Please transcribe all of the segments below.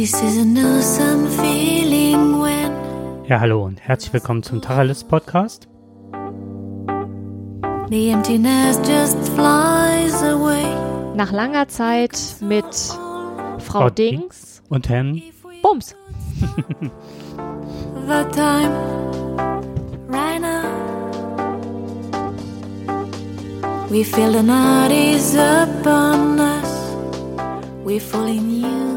This is an awesome feeling when Ja, hallo und herzlich willkommen zum Tacheles Podcast. the emptiness just flies away. Nach langer Zeit mit Frau Frau Dings. Und Herrn, Bums. The time right now. We feel the night is upon us. We're falling you.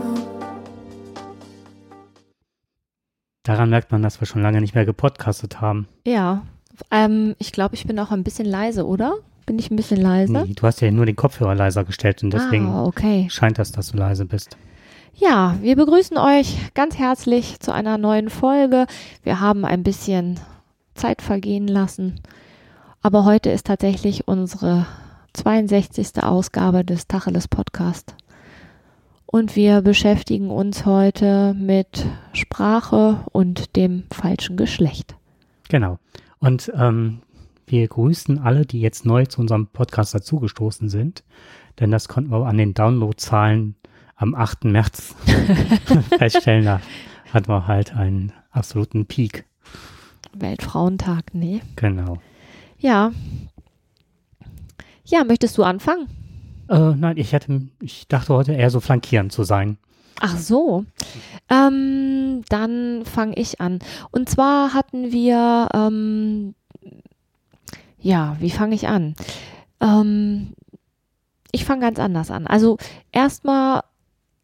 Daran merkt man, dass wir schon lange nicht mehr gepodcastet haben. Ja, ähm, ich glaube, ich bin auch ein bisschen leise, oder? Bin ich ein bisschen leise? Nee, du hast ja nur den Kopfhörer leiser gestellt und deswegen ah, okay. scheint das, dass du leise bist. Ja, wir begrüßen euch ganz herzlich zu einer neuen Folge. Wir haben ein bisschen Zeit vergehen lassen, aber heute ist tatsächlich unsere 62. Ausgabe des Tacheles Podcast. Und wir beschäftigen uns heute mit Sprache und dem falschen Geschlecht. Genau. Und ähm, wir grüßen alle, die jetzt neu zu unserem Podcast dazugestoßen sind, denn das konnten wir an den Downloadzahlen am 8. März feststellen. Da hatten wir halt einen absoluten Peak. Weltfrauentag, nee. Genau. Ja. Ja, möchtest du anfangen? Äh, nein, ich hätte, ich dachte heute eher so flankierend zu sein. Ach so. Ähm, dann fange ich an. Und zwar hatten wir, ähm, ja, wie fange ich an? Ähm, ich fange ganz anders an. Also erstmal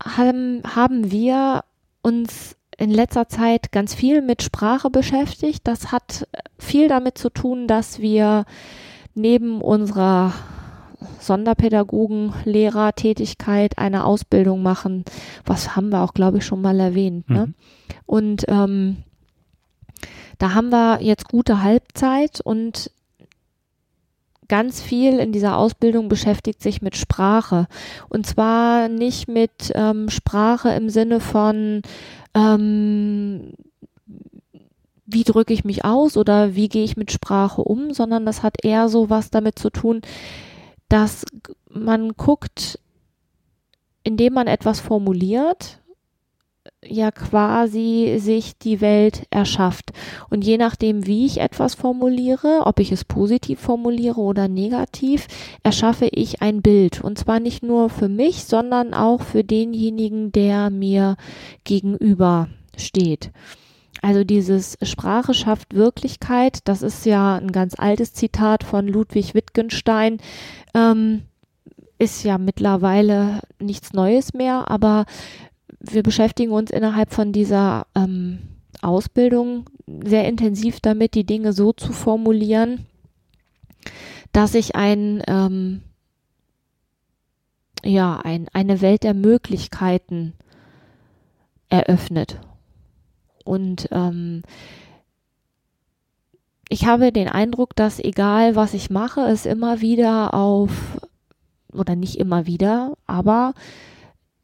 haben, haben wir uns in letzter Zeit ganz viel mit Sprache beschäftigt. Das hat viel damit zu tun, dass wir neben unserer Sonderpädagogen-Lehrertätigkeit eine Ausbildung machen. Was haben wir auch, glaube ich, schon mal erwähnt. Ne? Mhm. Und ähm, da haben wir jetzt gute Halbzeit und ganz viel in dieser Ausbildung beschäftigt sich mit Sprache. Und zwar nicht mit ähm, Sprache im Sinne von, ähm, wie drücke ich mich aus oder wie gehe ich mit Sprache um, sondern das hat eher so was damit zu tun, dass man guckt, indem man etwas formuliert, ja quasi sich die Welt erschafft. Und je nachdem, wie ich etwas formuliere, ob ich es positiv formuliere oder negativ, erschaffe ich ein Bild. Und zwar nicht nur für mich, sondern auch für denjenigen, der mir gegenüber steht. Also dieses Sprache schafft Wirklichkeit, das ist ja ein ganz altes Zitat von Ludwig Wittgenstein, ähm, ist ja mittlerweile nichts Neues mehr, aber wir beschäftigen uns innerhalb von dieser ähm, Ausbildung sehr intensiv damit, die Dinge so zu formulieren, dass sich ein, ähm, ja, ein, eine Welt der Möglichkeiten eröffnet. Und ähm, ich habe den Eindruck, dass egal was ich mache, es immer wieder auf, oder nicht immer wieder, aber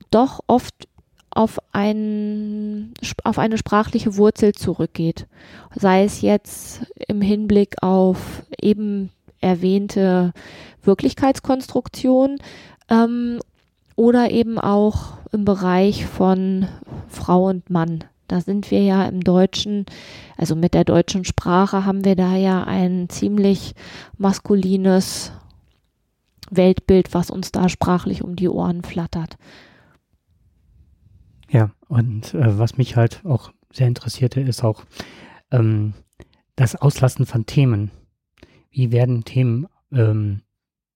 doch oft auf, ein, auf eine sprachliche Wurzel zurückgeht. Sei es jetzt im Hinblick auf eben erwähnte Wirklichkeitskonstruktion ähm, oder eben auch im Bereich von Frau und Mann. Da sind wir ja im Deutschen, also mit der deutschen Sprache haben wir da ja ein ziemlich maskulines Weltbild, was uns da sprachlich um die Ohren flattert. Ja, und äh, was mich halt auch sehr interessierte, ist auch ähm, das Auslassen von Themen. Wie werden Themen ähm,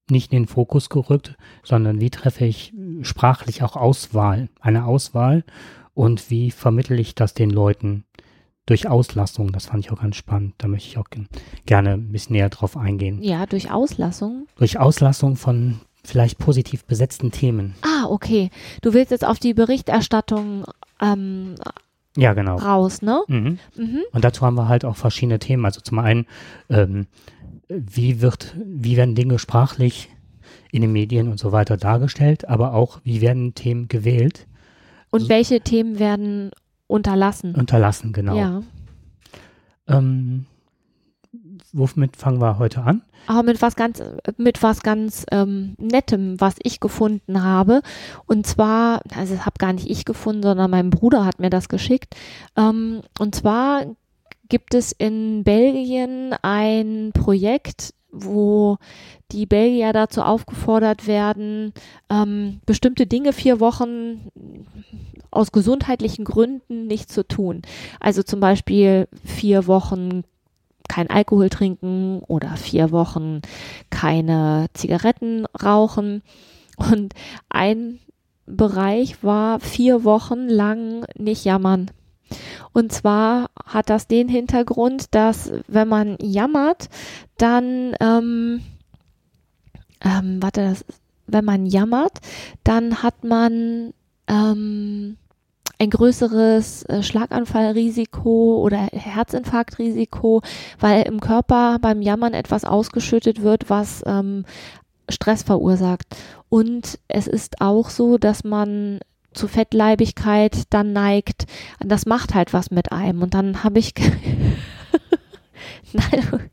nicht in den Fokus gerückt, sondern wie treffe ich sprachlich auch Auswahl, eine Auswahl und wie vermittle ich das den Leuten durch Auslassung? Das fand ich auch ganz spannend. Da möchte ich auch gerne ein bisschen näher drauf eingehen. Ja, durch Auslassung. Durch Auslassung von vielleicht positiv besetzten Themen. Ah, okay. Du willst jetzt auf die Berichterstattung ähm, Ja, genau. raus, ne? Mhm. Mhm. Und dazu haben wir halt auch verschiedene Themen. Also zum einen, ähm, wie wird, wie werden Dinge sprachlich in den Medien und so weiter dargestellt, aber auch, wie werden Themen gewählt, Und So- welche Themen werden unterlassen? unterlassen, genau. Ja. Ähm, womit fangen wir heute an? Aber mit was ganz, mit was ganz ähm, Nettem, was ich gefunden habe. Und zwar, also das habe gar nicht ich gefunden, sondern mein Bruder hat mir das geschickt. Ähm, und zwar gibt es in Belgien ein Projekt, wo die Belgier dazu aufgefordert werden, ähm, bestimmte Dinge vier Wochen aus gesundheitlichen Gründen nicht zu tun. Also zum Beispiel vier Wochen kein Alkohol trinken oder vier Wochen keine Zigaretten rauchen. Und ein Bereich war vier Wochen lang nicht jammern. Und zwar hat das den Hintergrund, dass wenn man jammert, dann, ähm, ähm, warte, das, wenn man jammert, dann hat man ähm, ein größeres äh, Schlaganfallrisiko oder Herzinfarktrisiko, weil im Körper beim Jammern etwas ausgeschüttet wird, was ähm, Stress verursacht. Und es ist auch so, dass man zu Fettleibigkeit dann neigt. Das macht halt was mit einem. Und dann habe ich. Nein,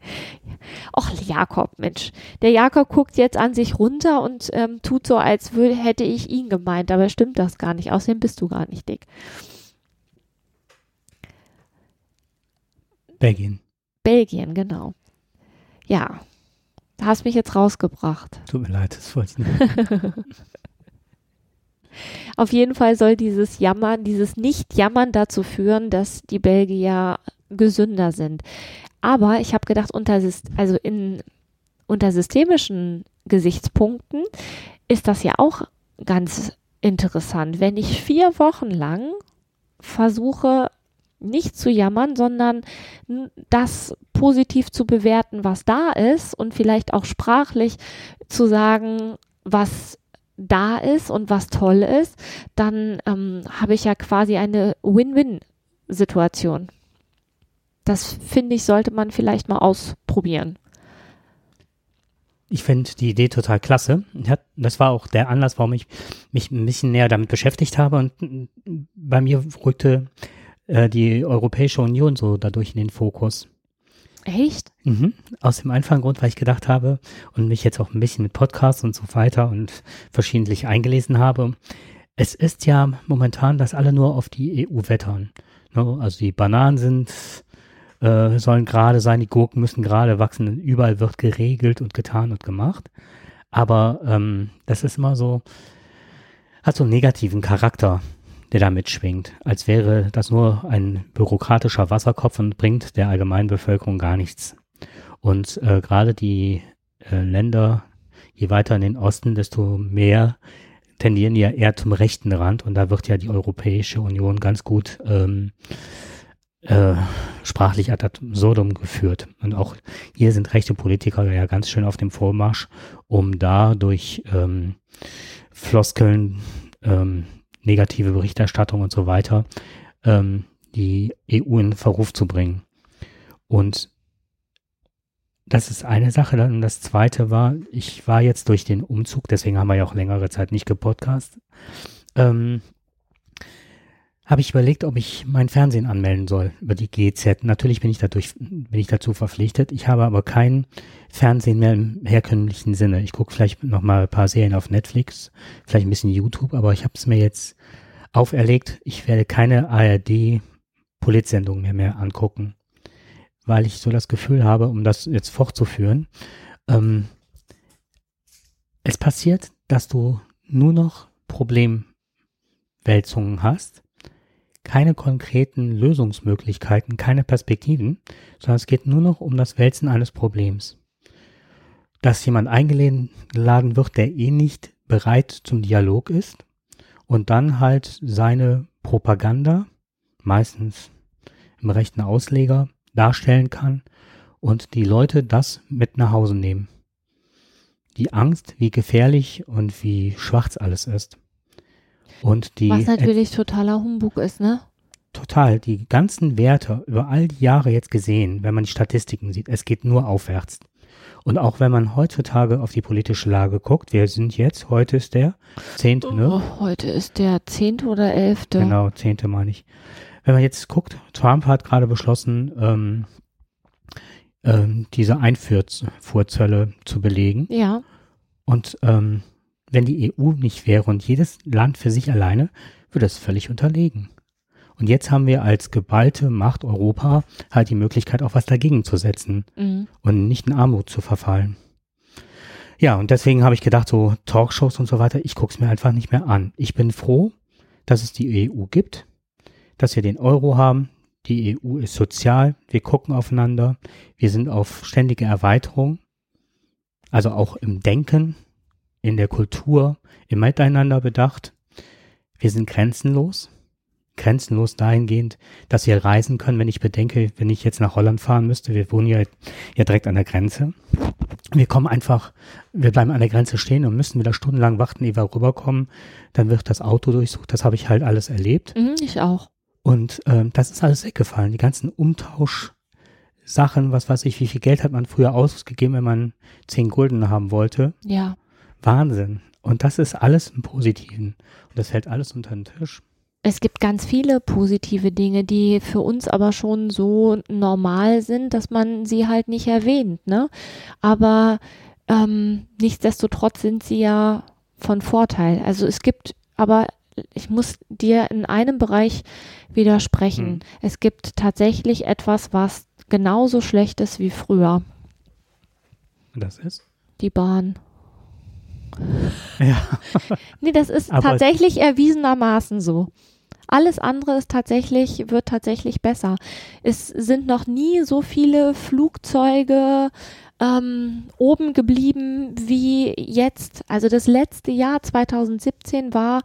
Och, Jakob, Mensch. Der Jakob guckt jetzt an sich runter und ähm, tut so, als würde, hätte ich ihn gemeint. Aber stimmt das gar nicht. Außerdem bist du gar nicht dick. Belgien. Belgien, genau. Ja, da hast mich jetzt rausgebracht. Tut mir leid, das wollte ich nicht. Auf jeden Fall soll dieses Jammern, dieses Nicht-Jammern dazu führen, dass die Belgier gesünder sind. Aber ich habe gedacht, unter, also in, unter systemischen Gesichtspunkten ist das ja auch ganz interessant. Wenn ich vier Wochen lang versuche, nicht zu jammern, sondern das positiv zu bewerten, was da ist und vielleicht auch sprachlich zu sagen, was da ist und was toll ist, dann ähm, habe ich ja quasi eine Win-Win-Situation. Das finde ich, sollte man vielleicht mal ausprobieren. Ich finde die Idee total klasse. Das war auch der Anlass, warum ich mich ein bisschen näher damit beschäftigt habe. Und bei mir rückte äh, die Europäische Union so dadurch in den Fokus. Echt? Mhm. Aus dem einfachen Grund, weil ich gedacht habe und mich jetzt auch ein bisschen mit Podcasts und so weiter und verschiedentlich eingelesen habe. Es ist ja momentan, dass alle nur auf die EU wettern. Ne? Also die Bananen sind, äh, sollen gerade sein, die Gurken müssen gerade wachsen, überall wird geregelt und getan und gemacht. Aber ähm, das ist immer so, hat so einen negativen Charakter der da mitschwingt, als wäre das nur ein bürokratischer Wasserkopf und bringt der allgemeinen Bevölkerung gar nichts. Und äh, gerade die äh, Länder, je weiter in den Osten, desto mehr tendieren ja eher zum rechten Rand und da wird ja die Europäische Union ganz gut ähm, äh, sprachlich ad absurdum geführt. Und auch hier sind rechte Politiker ja ganz schön auf dem Vormarsch, um da durch ähm, Floskeln ähm, negative Berichterstattung und so weiter, ähm, die EU in Verruf zu bringen. Und das ist eine Sache. Dann das zweite war, ich war jetzt durch den Umzug, deswegen haben wir ja auch längere Zeit nicht gepodcast, ähm, habe ich überlegt, ob ich mein Fernsehen anmelden soll über die GZ. Natürlich bin ich dadurch, bin ich dazu verpflichtet. Ich habe aber kein Fernsehen mehr im herkömmlichen Sinne. Ich gucke vielleicht noch mal ein paar Serien auf Netflix, vielleicht ein bisschen YouTube, aber ich habe es mir jetzt auferlegt. Ich werde keine ARD Politsendungen mehr, mehr angucken, weil ich so das Gefühl habe, um das jetzt fortzuführen, ähm, es passiert, dass du nur noch Problemwälzungen hast keine konkreten Lösungsmöglichkeiten, keine Perspektiven, sondern es geht nur noch um das Wälzen eines Problems. Dass jemand eingeladen wird, der eh nicht bereit zum Dialog ist und dann halt seine Propaganda, meistens im rechten Ausleger, darstellen kann und die Leute das mit nach Hause nehmen. Die Angst, wie gefährlich und wie schwarz alles ist. Und die Was natürlich totaler Humbug ist, ne? Total. Die ganzen Werte über all die Jahre jetzt gesehen, wenn man die Statistiken sieht, es geht nur aufwärts. Und auch wenn man heutzutage auf die politische Lage guckt, wir sind jetzt, heute ist der zehnte, ne? Oh, heute ist der zehnte oder elfte. Genau, zehnte meine ich. Wenn man jetzt guckt, Trump hat gerade beschlossen, ähm, ähm, diese Einfuhrzölle zu belegen. Ja. Und ähm, wenn die EU nicht wäre und jedes Land für sich alleine, würde es völlig unterlegen. Und jetzt haben wir als geballte Macht Europa halt die Möglichkeit, auch was dagegen zu setzen Mhm. und nicht in Armut zu verfallen. Ja, und deswegen habe ich gedacht, so Talkshows und so weiter, ich gucke es mir einfach nicht mehr an. Ich bin froh, dass es die EU gibt, dass wir den Euro haben. Die EU ist sozial, wir gucken aufeinander, wir sind auf ständige Erweiterung, also auch im Denken, in der Kultur, im Miteinander bedacht. Wir sind grenzenlos, grenzenlos dahingehend, dass wir reisen können, wenn ich bedenke, wenn ich jetzt nach Holland fahren müsste, wir wohnen ja, ja direkt an der Grenze. Wir kommen einfach, wir bleiben an der Grenze stehen und müssen wieder stundenlang warten, ehe wir rüberkommen. Dann wird das Auto durchsucht. Das habe ich halt alles erlebt. Mhm, ich auch. Und ähm, das ist alles weggefallen. Die ganzen Umtauschsachen, was weiß ich, wie viel Geld hat man früher ausgegeben, wenn man 10 Gulden haben wollte. Ja. Wahnsinn. Und das ist alles im Positiven. Und das fällt alles unter den Tisch. Es gibt ganz viele positive Dinge, die für uns aber schon so normal sind, dass man sie halt nicht erwähnt, ne? Aber ähm, nichtsdestotrotz sind sie ja von Vorteil. Also es gibt aber ich muss dir in einem Bereich widersprechen. Hm. Es gibt tatsächlich etwas, was genauso schlecht ist wie früher. Und das ist? Die Bahn. Ja. Nee, das ist Aber- tatsächlich erwiesenermaßen so. Alles andere ist tatsächlich, wird tatsächlich besser. Es sind noch nie so viele Flugzeuge ähm, oben geblieben wie jetzt. Also das letzte Jahr 2017 war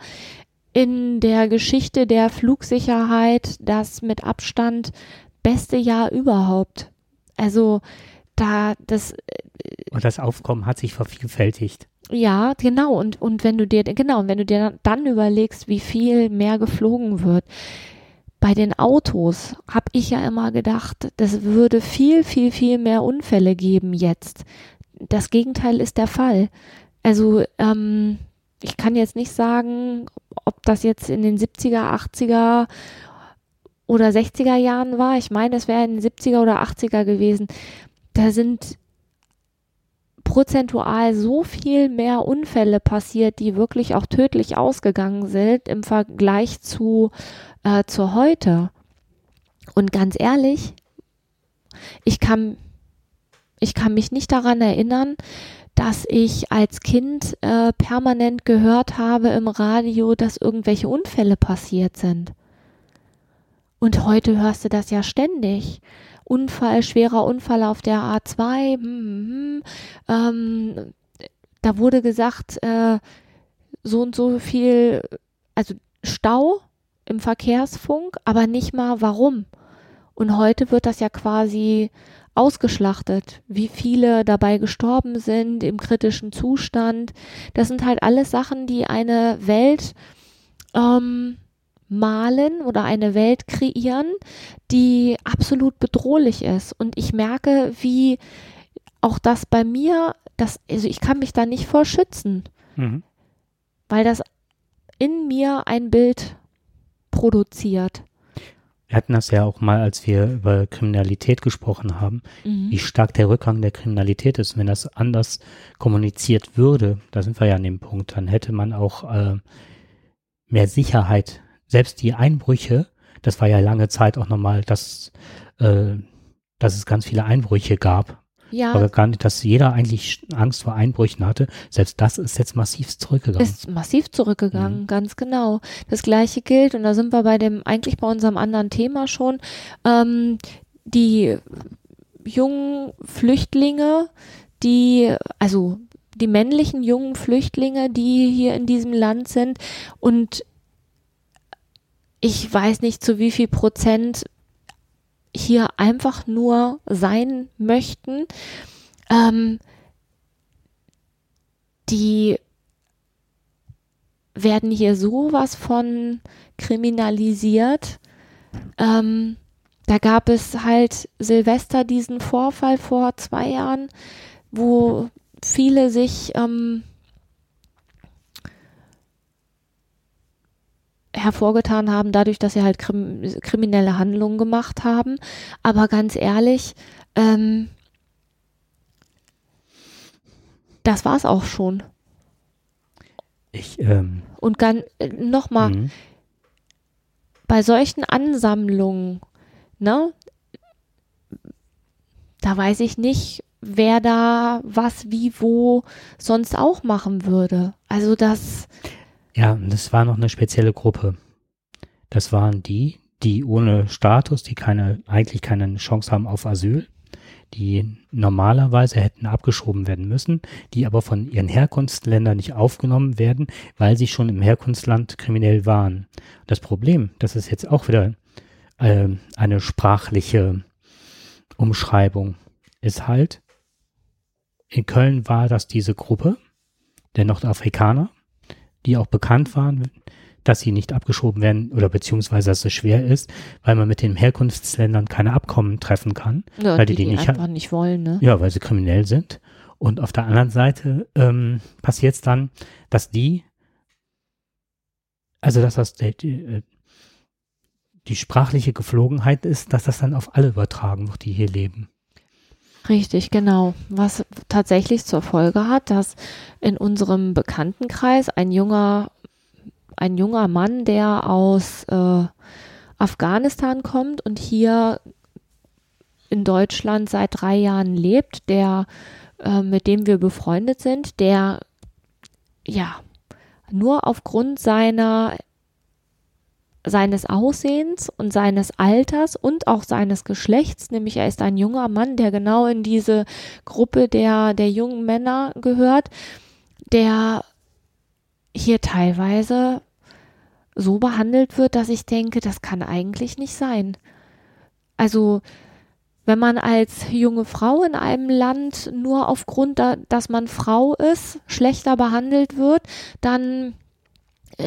in der Geschichte der Flugsicherheit das mit Abstand beste Jahr überhaupt. Also da das Und das Aufkommen hat sich vervielfältigt. ja, genau. Und, und wenn du dir, genau, wenn du dir dann überlegst, wie viel mehr geflogen wird. Bei den Autos habe ich ja immer gedacht, das würde viel, viel, viel mehr Unfälle geben jetzt. Das Gegenteil ist der Fall. Also, ähm, ich kann jetzt nicht sagen, ob das jetzt in den 70er, 80er oder 60er Jahren war. Ich meine, es wäre in den 70er oder 80er gewesen. Da sind prozentual so viel mehr Unfälle passiert, die wirklich auch tödlich ausgegangen sind im Vergleich zu, äh, zu heute. Und ganz ehrlich, ich kann, ich kann mich nicht daran erinnern, dass ich als Kind äh, permanent gehört habe im Radio, dass irgendwelche Unfälle passiert sind. Und heute hörst du das ja ständig. Unfall, schwerer Unfall auf der A2. Hm, hm, hm. Ähm, da wurde gesagt, äh, so und so viel, also Stau im Verkehrsfunk, aber nicht mal warum. Und heute wird das ja quasi ausgeschlachtet, wie viele dabei gestorben sind im kritischen Zustand. Das sind halt alles Sachen, die eine Welt ähm, malen oder eine Welt kreieren, die absolut bedrohlich ist. Und ich merke, wie auch das bei mir, das, also ich kann mich da nicht vor schützen, Mhm. weil das in mir ein Bild produziert. Wir hatten das ja auch mal, als wir über Kriminalität gesprochen haben, Mhm. wie stark der Rückgang der Kriminalität ist. Wenn das anders kommuniziert würde, da sind wir ja an dem Punkt, dann hätte man auch äh, mehr Sicherheit. Selbst die Einbrüche, das war ja lange Zeit auch nochmal, dass, äh, dass es ganz viele Einbrüche gab. Ja, Aber gar nicht, dass jeder eigentlich Angst vor Einbrüchen hatte. Selbst das ist jetzt massiv zurückgegangen. ist massiv zurückgegangen, Mhm. ganz genau. Das gleiche gilt, und da sind wir bei dem, eigentlich bei unserem anderen Thema schon, ähm, die jungen Flüchtlinge, die, also die männlichen jungen Flüchtlinge, die hier in diesem Land sind und ich weiß nicht zu wie viel Prozent hier einfach nur sein möchten, ähm, die werden hier sowas von kriminalisiert. Ähm, da gab es halt Silvester diesen Vorfall vor zwei Jahren, wo viele sich ähm, hervorgetan haben, dadurch, dass sie halt krim kriminelle Handlungen gemacht haben. Aber ganz ehrlich, ähm, das es auch schon. Ich, ähm, Und dann äh, nochmal, mhm. bei solchen Ansammlungen, ne, da weiß ich nicht, wer da was, wie, wo sonst auch machen würde. Also das. Ja, das war noch eine spezielle Gruppe. Das waren die, die ohne Status, die keine, eigentlich keine Chance haben auf Asyl, die normalerweise hätten abgeschoben werden müssen, die aber von ihren Herkunftsländern nicht aufgenommen werden, weil sie schon im Herkunftsland kriminell waren. Das Problem, das ist jetzt auch wieder äh, eine sprachliche Umschreibung, ist halt, in Köln war das diese Gruppe der Nordafrikaner, die auch bekannt waren, dass sie nicht abgeschoben werden oder beziehungsweise dass es schwer ist, weil man mit den Herkunftsländern keine Abkommen treffen kann, ja, weil die, die, die nicht einfach nicht wollen, ne? ja, weil sie kriminell sind. Und auf der anderen Seite ähm, passiert es dann, dass die, also dass das die, die, äh, die sprachliche Geflogenheit ist, dass das dann auf alle übertragen wird, die hier leben. Richtig, genau. Was tatsächlich zur Folge hat, dass in unserem Bekanntenkreis ein junger, ein junger Mann, der aus äh, Afghanistan kommt und hier in Deutschland seit drei Jahren lebt, der äh, mit dem wir befreundet sind, der ja nur aufgrund seiner seines Aussehens und seines Alters und auch seines Geschlechts, nämlich er ist ein junger Mann, der genau in diese Gruppe der, der jungen Männer gehört, der hier teilweise so behandelt wird, dass ich denke, das kann eigentlich nicht sein. Also, wenn man als junge Frau in einem Land nur aufgrund, da, dass man Frau ist, schlechter behandelt wird, dann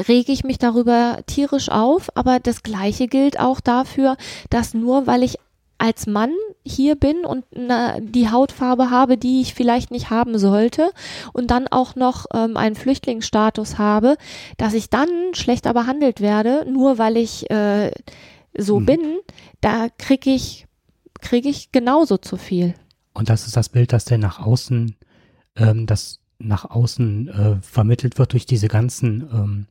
rege ich mich darüber tierisch auf, aber das gleiche gilt auch dafür, dass nur weil ich als Mann hier bin und na, die Hautfarbe habe, die ich vielleicht nicht haben sollte und dann auch noch ähm, einen Flüchtlingsstatus habe, dass ich dann schlechter behandelt werde, nur weil ich äh, so Mhm. bin, da kriege ich kriege ich genauso zu viel. Und das ist das Bild, das denn nach außen, ähm, das nach außen äh, vermittelt wird durch diese ganzen ähm,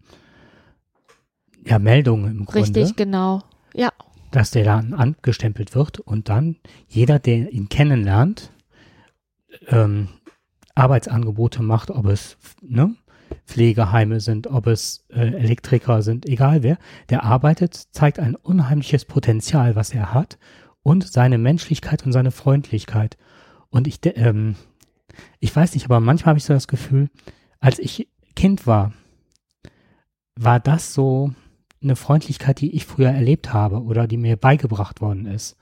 ja, Meldungen im Grunde, Richtig, genau. Ja, dass der dann angestempelt wird und dann jeder, der ihn kennenlernt, ähm, Arbeitsangebote macht, ob es ne, Pflegeheime sind, ob es äh, Elektriker sind, egal wer, der arbeitet, zeigt ein unheimliches Potenzial, was er hat und seine Menschlichkeit und seine Freundlichkeit. Und ich, ähm, ich weiß nicht, aber manchmal habe ich so das Gefühl, als ich Kind war, war das so eine Freundlichkeit, die ich früher erlebt habe oder die mir beigebracht worden ist.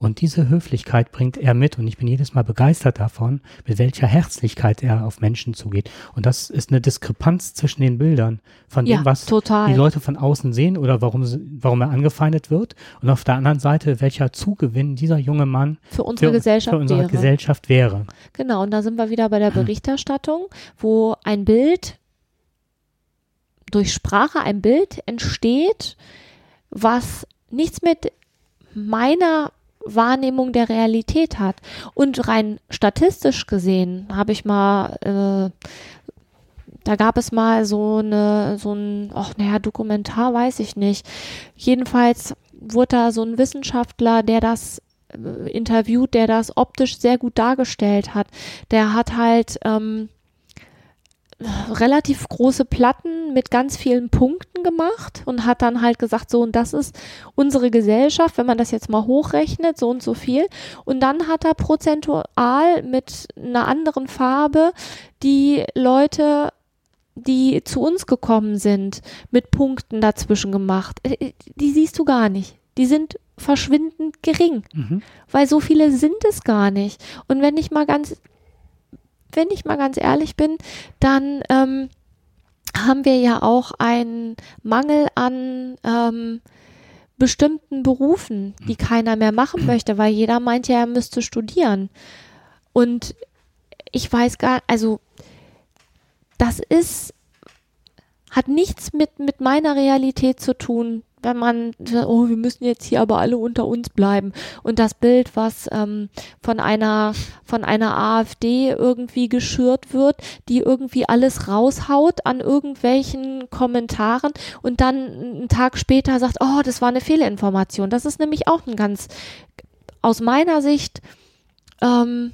Und diese Höflichkeit bringt er mit und ich bin jedes Mal begeistert davon, mit welcher Herzlichkeit er auf Menschen zugeht. Und das ist eine Diskrepanz zwischen den Bildern von ja, dem, was total. die Leute von außen sehen oder warum, warum er angefeindet wird. Und auf der anderen Seite, welcher Zugewinn dieser junge Mann für unsere für, Gesellschaft für unsere wäre. Gesellschaft wäre. Genau, und da sind wir wieder bei der Berichterstattung, wo ein Bild durch Sprache ein Bild entsteht, was nichts mit meiner Wahrnehmung der Realität hat. Und rein statistisch gesehen habe ich mal, äh, da gab es mal so eine, so ein, ach naja, Dokumentar, weiß ich nicht. Jedenfalls wurde da so ein Wissenschaftler, der das äh, interviewt, der das optisch sehr gut dargestellt hat. Der hat halt ähm, relativ große Platten mit ganz vielen Punkten gemacht und hat dann halt gesagt, so und das ist unsere Gesellschaft, wenn man das jetzt mal hochrechnet, so und so viel. Und dann hat er prozentual mit einer anderen Farbe die Leute, die zu uns gekommen sind, mit Punkten dazwischen gemacht. Äh, Die siehst du gar nicht. Die sind verschwindend gering Mhm. weil so viele sind es gar nicht. Und wenn ich mal ganz, wenn ich mal ganz ehrlich bin, dann ähm, haben wir ja auch einen Mangel an ähm, bestimmten Berufen, die keiner mehr machen möchte, weil jeder meint ja, er müsste studieren. Und ich weiß gar, also das ist, hat nichts mit, mit meiner Realität zu tun, wenn man, oh, wir müssen jetzt hier aber alle unter uns bleiben. Und das Bild, was ähm, von einer von einer AfD irgendwie geschürt wird, die irgendwie alles raushaut an irgendwelchen Kommentaren und dann einen Tag später sagt, oh, das war eine Fehlinformation. Das ist nämlich auch ein ganz, aus meiner Sicht, ähm,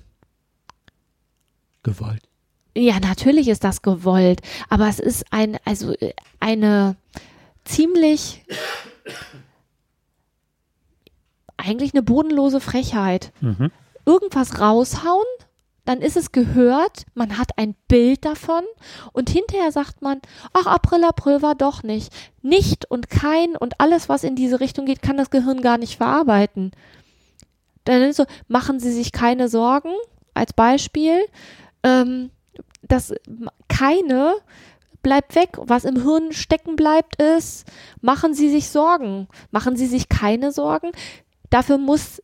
Gewollt. Ja, natürlich ist das gewollt, aber es ist ein, also äh, eine ziemlich eigentlich eine bodenlose Frechheit. Mhm. Irgendwas raushauen, dann ist es gehört, man hat ein Bild davon und hinterher sagt man, ach, April, April war doch nicht. Nicht und kein und alles, was in diese Richtung geht, kann das Gehirn gar nicht verarbeiten. Dann ist so, machen Sie sich keine Sorgen, als Beispiel, ähm, dass keine bleibt weg. Was im Hirn stecken bleibt, ist, machen Sie sich Sorgen. Machen Sie sich keine Sorgen. Dafür muss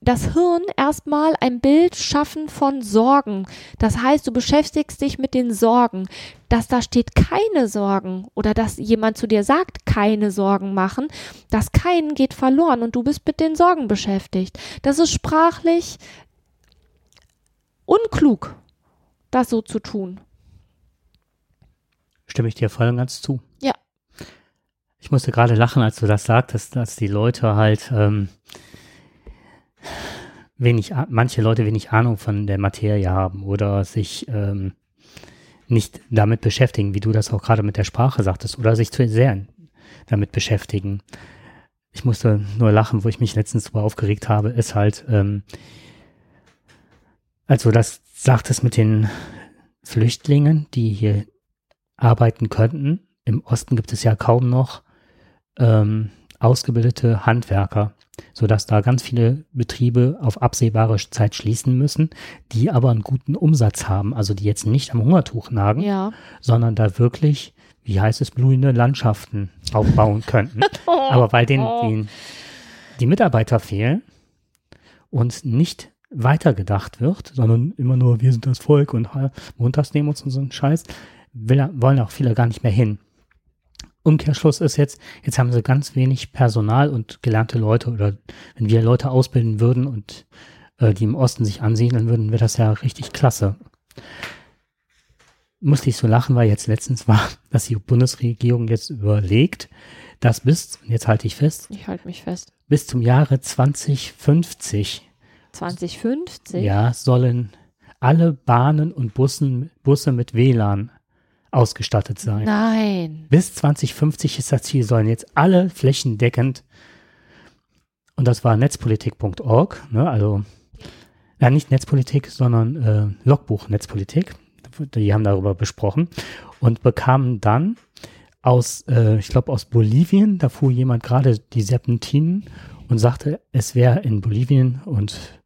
das Hirn erstmal ein Bild schaffen von Sorgen. Das heißt, du beschäftigst dich mit den Sorgen. Dass da steht keine Sorgen oder dass jemand zu dir sagt, keine Sorgen machen, das keinen geht verloren und du bist mit den Sorgen beschäftigt. Das ist sprachlich unklug, das so zu tun. Stimme ich dir voll und ganz zu. Ja. Ich musste gerade lachen, als du das sagtest, dass die Leute halt ähm, wenig, manche Leute wenig Ahnung von der Materie haben oder sich ähm, nicht damit beschäftigen, wie du das auch gerade mit der Sprache sagtest, oder sich zu sehr damit beschäftigen. Ich musste nur lachen, wo ich mich letztens so aufgeregt habe, ist halt, ähm, also das sagtest mit den Flüchtlingen, die hier arbeiten könnten. Im Osten gibt es ja kaum noch ähm, ausgebildete Handwerker, sodass da ganz viele Betriebe auf absehbare Zeit schließen müssen, die aber einen guten Umsatz haben, also die jetzt nicht am Hungertuch nagen, Ja. sondern da wirklich, wie heißt es, blühende Landschaften aufbauen könnten. aber weil denen die, die Mitarbeiter fehlen und nicht weitergedacht wird, sondern immer nur, wir sind das Volk und montags nehmen uns unseren Scheiß, will, wollen auch viele gar nicht mehr hin. Umkehrschluss ist jetzt, jetzt haben sie ganz wenig Personal und gelernte Leute oder wenn wir Leute ausbilden würden und äh, die im Osten sich ansiedeln würden, wäre das ja richtig klasse. Musste ich so lachen, weil jetzt letztens war, dass die Bundesregierung jetzt überlegt, dass bis, jetzt halte ich fest, Ich halte mich fest. bis zum Jahre 2050 2050? ja, sollen alle Bahnen und Bussen, Busse mit WLAN ausgestattet sein. Nein. Bis 2050 ist das Ziel, sollen jetzt alle flächendeckend, und das war netzpolitik.org, ne, also, ja, nicht Netzpolitik, sondern äh, Logbuch Netzpolitik. Die haben darüber besprochen und bekamen dann aus, äh, ich glaube, aus Bolivien, da fuhr jemand gerade die Serpentinen und sagte, es wäre in Bolivien und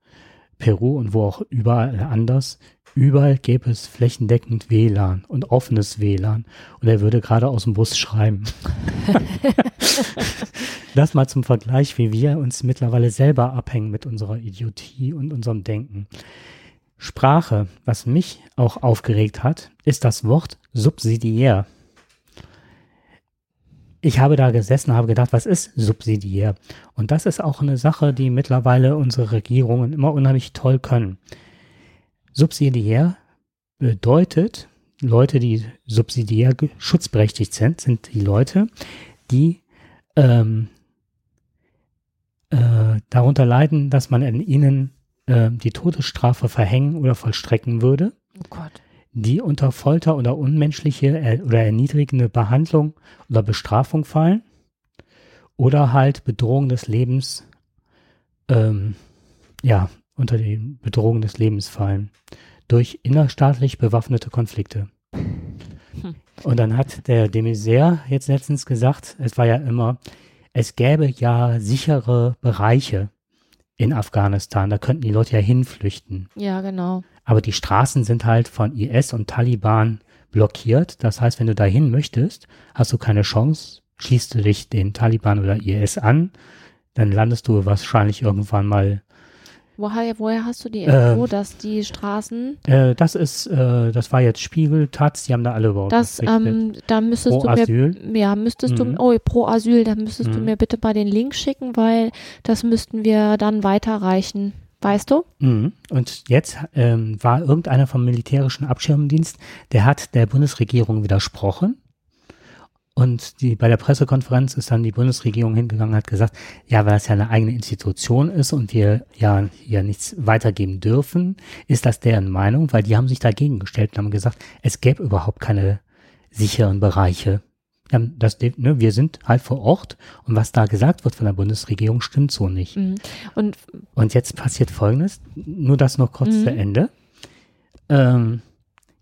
Peru und wo auch überall anders, überall gäbe es flächendeckend WLAN und offenes WLAN. Und er würde gerade aus dem Bus schreiben. das mal zum Vergleich, wie wir uns mittlerweile selber abhängen mit unserer Idiotie und unserem Denken. Sprache, was mich auch aufgeregt hat, ist das Wort subsidiär. Ich habe da gesessen, habe gedacht, was ist subsidiär? Und das ist auch eine Sache, die mittlerweile unsere Regierungen immer unheimlich toll können. Subsidiär bedeutet, Leute, die subsidiär schutzberechtigt sind, sind die Leute, die ähm, äh, darunter leiden, dass man in ihnen äh, die Todesstrafe verhängen oder vollstrecken würde Oh Gott. die unter Folter oder unmenschliche er oder erniedrigende Behandlung oder Bestrafung fallen oder halt Bedrohung des Lebens, ähm, ja, unter die Bedrohung des Lebens fallen durch innerstaatlich bewaffnete Konflikte. Und dann hat der de Maizière jetzt letztens gesagt, es war ja immer, es gäbe ja sichere Bereiche in Afghanistan, da könnten die Leute ja hinflüchten. Ja, genau. Aber die Straßen sind halt von IS und Taliban blockiert. Das heißt, wenn du dahin möchtest, hast du keine Chance. Schließt du dich den Taliban oder IS an, dann landest du wahrscheinlich irgendwann mal Woher, woher hast du die Äh, Info, dass die Straßen, Äh, das ist, äh, das war jetzt Spiegel, Taz, die haben da alle über das, ähm, da müsstest Pro du mir, Asyl. ja, müsstest Mhm. du, oh, pro Asyl, da müsstest du Mhm. mir bitte mal den Link schicken, weil das müssten wir dann weiterreichen. Weißt du? Mhm. Und jetzt ähm, war irgendeiner vom militärischen Abschirmdienst, der hat der Bundesregierung widersprochen. Und die, bei der Pressekonferenz ist dann die Bundesregierung hingegangen und hat gesagt, ja, weil das ja eine eigene Institution ist und wir ja hier nichts weitergeben dürfen, ist das deren Meinung, weil die haben sich dagegen gestellt und haben gesagt, es gäbe überhaupt keine sicheren Bereiche. Das, ne, wir sind halt vor Ort und was da gesagt wird von der Bundesregierung stimmt so nicht. Mhm. Und Und jetzt passiert Folgendes, nur das noch kurz Mhm. zu Ende. Ähm,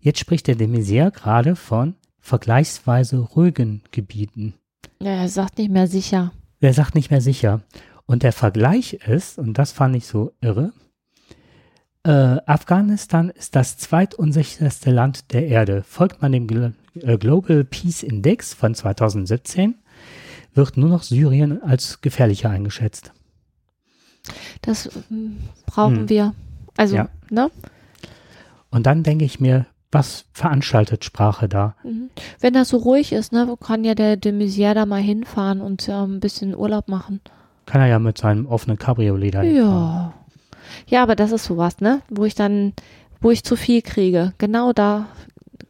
jetzt spricht der de Maizière gerade von vergleichsweise ruhigen Gebieten. ja, er sagt nicht mehr sicher. Er sagt nicht mehr sicher. Und der Vergleich ist, und das fand ich so irre, äh, Afghanistan ist das zweitunsicherste Land der Erde. Folgt man dem Glo äh, Global Peace Index von 2017, wird nur noch Syrien als gefährlicher eingeschätzt. Das mm, brauchen Mhm. wir. Also, Ja. ne? Und dann denke ich mir, was veranstaltet Sprache da? Mhm. Wenn das so ruhig ist, ne, kann ja der de Maizière da mal hinfahren und ähm, ein bisschen Urlaub machen. Kann er ja mit seinem offenen Cabriolet da. Ja. Ja, aber das ist sowas, ne? Wo ich dann, wo ich zu viel kriege. Genau da,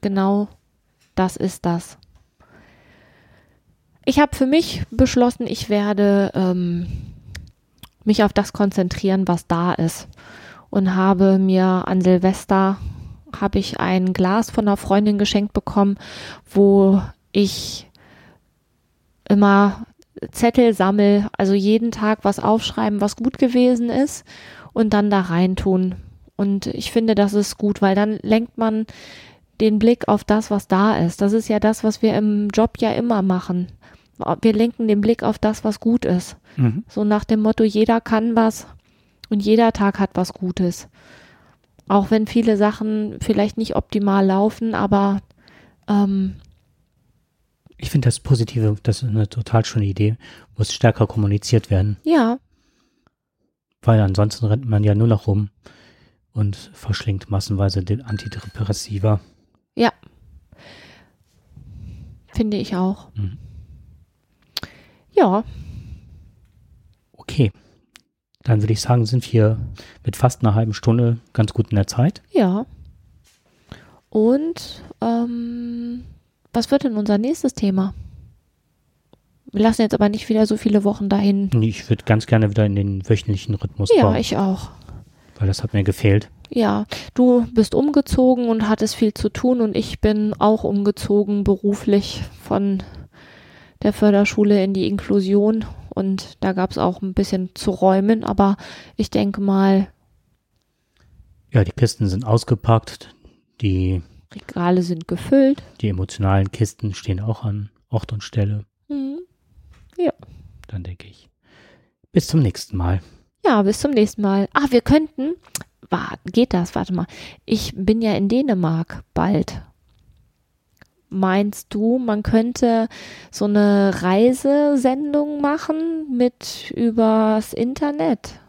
genau das ist das. Ich habe für mich beschlossen, ich werde ähm, mich auf das konzentrieren, was da ist. Und habe mir an Silvester habe ich ein Glas von einer Freundin geschenkt bekommen, wo ich immer Zettel sammel, also jeden Tag was aufschreiben, was gut gewesen ist und dann da reintun. Und ich finde, das ist gut, weil dann lenkt man den Blick auf das, was da ist. Das ist ja das, was wir im Job ja immer machen. Wir lenken den Blick auf das, was gut ist. Mhm. So nach dem Motto, jeder kann was und jeder Tag hat was Gutes. Auch wenn viele Sachen vielleicht nicht optimal laufen, aber ähm, Ich finde das Positive, das ist eine total schöne Idee, muss stärker kommuniziert werden, ja, weil ansonsten rennt man ja nur noch rum und verschlingt massenweise den Antidepressiva. finde ich auch. Mhm. Ja, Okay, dann würde ich sagen, sind wir mit fast einer halben Stunde ganz gut in der Zeit. ja. Und ähm, was wird denn unser nächstes Thema? Wir lassen jetzt aber nicht wieder so viele Wochen dahin. Ich würde ganz gerne wieder in den wöchentlichen Rhythmus Ja, kommen, ich auch. weil das hat mir gefehlt. Ja, du bist umgezogen und hattest viel zu tun und ich bin auch umgezogen beruflich von der Förderschule in die Inklusion und da gab es auch ein bisschen zu räumen, aber ich denke mal, Ja, die Kisten sind ausgepackt, die, Regale sind gefüllt. die emotionalen Kisten stehen auch an Ort und Stelle. Mhm. Dann denke ich, bis zum nächsten Mal. Ja, bis zum nächsten Mal. Ah, wir könnten, warte, geht das? Warte mal. Ich bin ja in Dänemark bald. Meinst du, man könnte so eine Reisesendung machen mit übers Internet?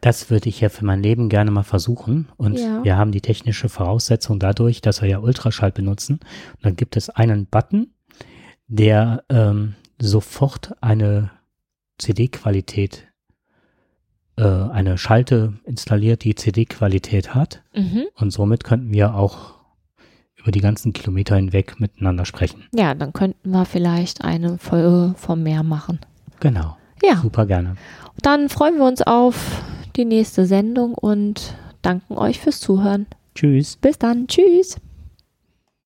Das würde ich ja für mein Leben gerne mal versuchen. Und Ja. wir haben die technische Voraussetzung dadurch, dass wir ja Ultraschall benutzen. Und dann gibt es einen Button, der ähm, sofort eine CD-Qualität, äh, eine Schalte installiert, die CD-Qualität hat. Mhm. Und somit könnten wir auch über die ganzen Kilometer hinweg miteinander sprechen. Ja, dann könnten wir vielleicht eine Folge vom Meer machen. Genau. Ja, Super gerne. dann freuen wir uns auf die nächste Sendung und danken euch fürs Zuhören. Tschüss. Bis dann. Tschüss.